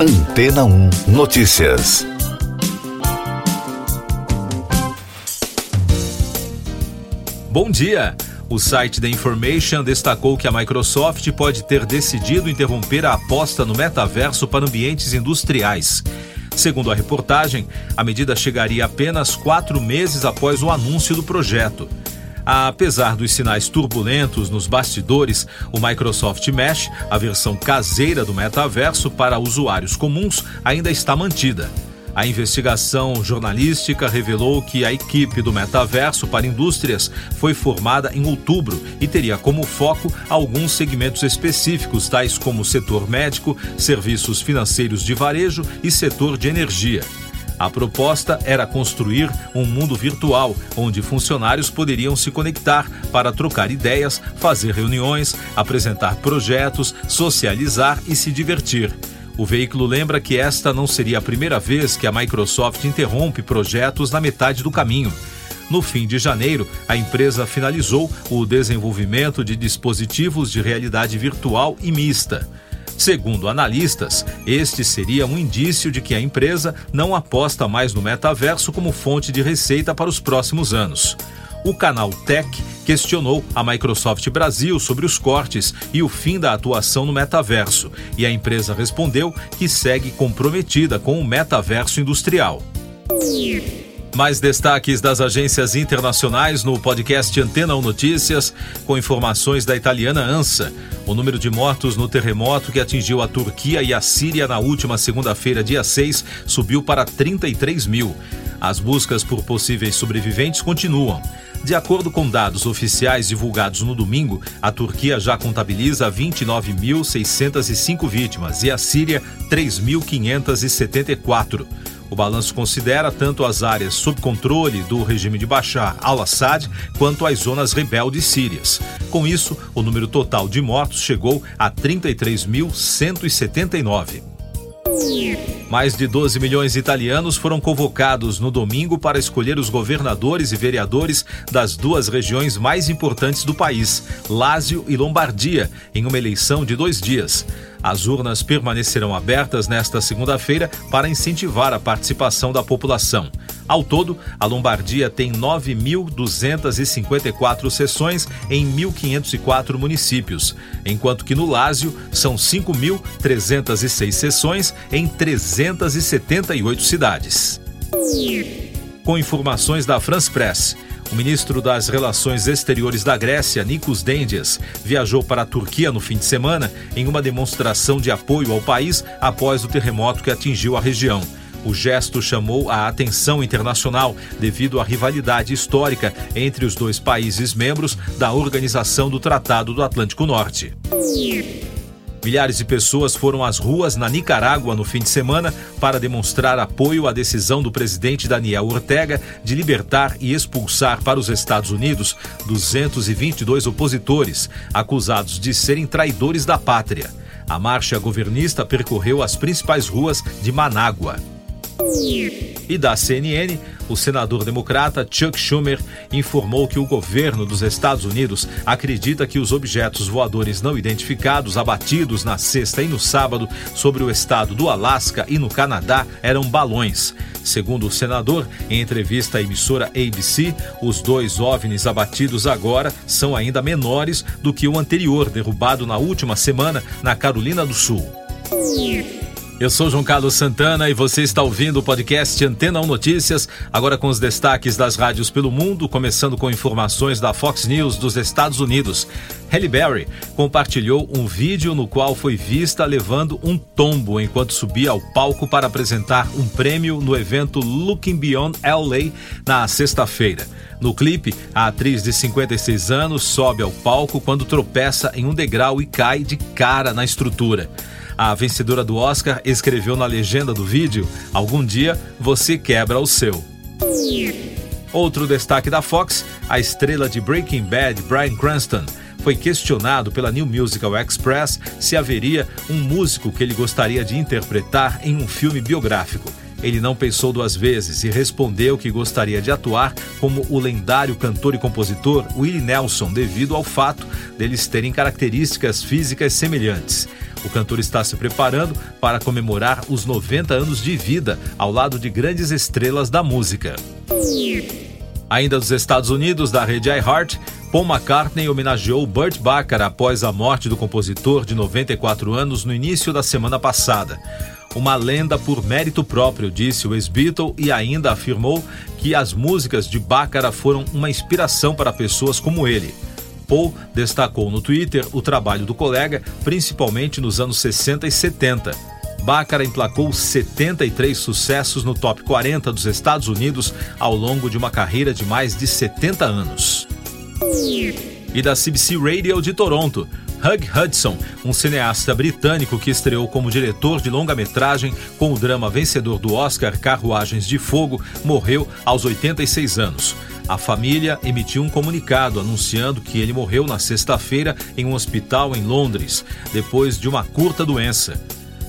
Antena 1 Notícias. Bom dia! O site The Information destacou que a Microsoft pode ter decidido interromper a aposta no metaverso para ambientes industriais. Segundo a reportagem, a medida chegaria apenas quatro meses após o anúncio do projeto. Apesar dos sinais turbulentos nos bastidores, o Microsoft Mesh, a versão caseira do metaverso para usuários comuns, ainda está mantida. A investigação jornalística revelou que a equipe do metaverso para indústrias foi formada em outubro e teria como foco alguns segmentos específicos, tais como setor médico, serviços financeiros de varejo e setor de energia. A proposta era construir um mundo virtual onde funcionários poderiam se conectar para trocar ideias, fazer reuniões, apresentar projetos, socializar e se divertir. O veículo lembra que esta não seria a primeira vez que a Microsoft interrompe projetos na metade do caminho. No fim de janeiro, a empresa finalizou o desenvolvimento de dispositivos de realidade virtual e mista. Segundo analistas, este seria um indício de que a empresa não aposta mais no metaverso como fonte de receita para os próximos anos. O canal Tech questionou a Microsoft Brasil sobre os cortes e o fim da atuação no metaverso, e a empresa respondeu que segue comprometida com o metaverso industrial. Mais destaques das agências internacionais no podcast Antena 1 Notícias, com informações da italiana ANSA. O número de mortos no terremoto que atingiu a Turquia e a Síria na última segunda-feira, dia 6, subiu para 33 mil. As buscas por possíveis sobreviventes continuam. De acordo com dados oficiais divulgados no domingo, a Turquia já contabiliza 29.605 vítimas e a Síria 3.574. O balanço considera tanto as áreas sob controle do regime de Bashar al-Assad quanto as zonas rebeldes sírias. Com isso, o número total de mortos chegou a 33.179. Mais de 12 milhões de italianos foram convocados no domingo para escolher os governadores e vereadores das duas regiões mais importantes do país, Lásio e Lombardia, em uma eleição de dois dias. As urnas permanecerão abertas nesta segunda-feira para incentivar a participação da população. Ao todo, a Lombardia tem 9.254 sessões em 1.504 municípios, enquanto que no Lásio são 5.306 sessões em 378 cidades. Com informações da France Press. O ministro das Relações Exteriores da Grécia, Nikos Dendias, viajou para a Turquia no fim de semana em uma demonstração de apoio ao país após o terremoto que atingiu a região. O gesto chamou a atenção internacional devido à rivalidade histórica entre os dois países membros da Organização do Tratado do Atlântico Norte. Milhares de pessoas foram às ruas na Nicarágua no fim de semana para demonstrar apoio à decisão do presidente Daniel Ortega de libertar e expulsar para os Estados Unidos 222 opositores acusados de serem traidores da pátria. A marcha governista percorreu as principais ruas de Manágua. E da CNN, o senador democrata Chuck Schumer informou que o governo dos Estados Unidos acredita que os objetos voadores não identificados abatidos na sexta e no sábado sobre o estado do Alasca e no Canadá eram balões. Segundo o senador, em entrevista à emissora ABC, os dois OVNIs abatidos agora são ainda menores do que o anterior, derrubado na última semana na Carolina do Sul. Eu sou João Carlos Santana e você está ouvindo o podcast Antena 1 Notícias, agora com os destaques das rádios pelo mundo, começando com informações da Fox News dos Estados Unidos. Halle Berry compartilhou um vídeo no qual foi vista levando um tombo enquanto subia ao palco para apresentar um prêmio no evento Looking Beyond LA na sexta-feira. No clipe, a atriz de 56 anos sobe ao palco quando tropeça em um degrau e cai de cara na estrutura. A vencedora do Oscar escreveu na legenda do vídeo: Algum dia você quebra o seu. Outro destaque da Fox: a estrela de Breaking Bad, Bryan Cranston, foi questionado pela New Musical Express se haveria um músico que ele gostaria de interpretar em um filme biográfico. Ele não pensou duas vezes e respondeu que gostaria de atuar como o lendário cantor e compositor Willie Nelson, devido ao fato deles terem características físicas semelhantes. O cantor está se preparando para comemorar os 90 anos de vida ao lado de grandes estrelas da música. Ainda dos Estados Unidos, da rede iHeart, Paul McCartney homenageou Burt Bacharach após a morte do compositor de 94 anos no início da semana passada. Uma lenda por mérito próprio, disse o ex-Beatle e ainda afirmou que as músicas de Bacharach foram uma inspiração para pessoas como ele. Paul destacou no Twitter o trabalho do colega, principalmente nos anos 60 e 70. Baccara emplacou 73 sucessos no top 40 dos Estados Unidos ao longo de uma carreira de mais de 70 anos. E da CBC Radio de Toronto, Hug Hudson, um cineasta britânico que estreou como diretor de longa-metragem com o drama vencedor do Oscar Carruagens de Fogo, morreu aos 86 anos. A família emitiu um comunicado anunciando que ele morreu na sexta-feira em um hospital em Londres, depois de uma curta doença.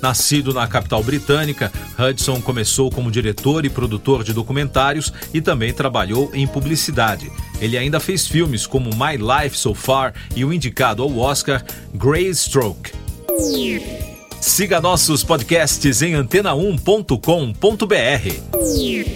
Nascido na capital britânica, Hudson começou como diretor e produtor de documentários e também trabalhou em publicidade. Ele ainda fez filmes como My Life So Far e o indicado ao Oscar Grey Stroke. Siga nossos podcasts em antena1.com.br.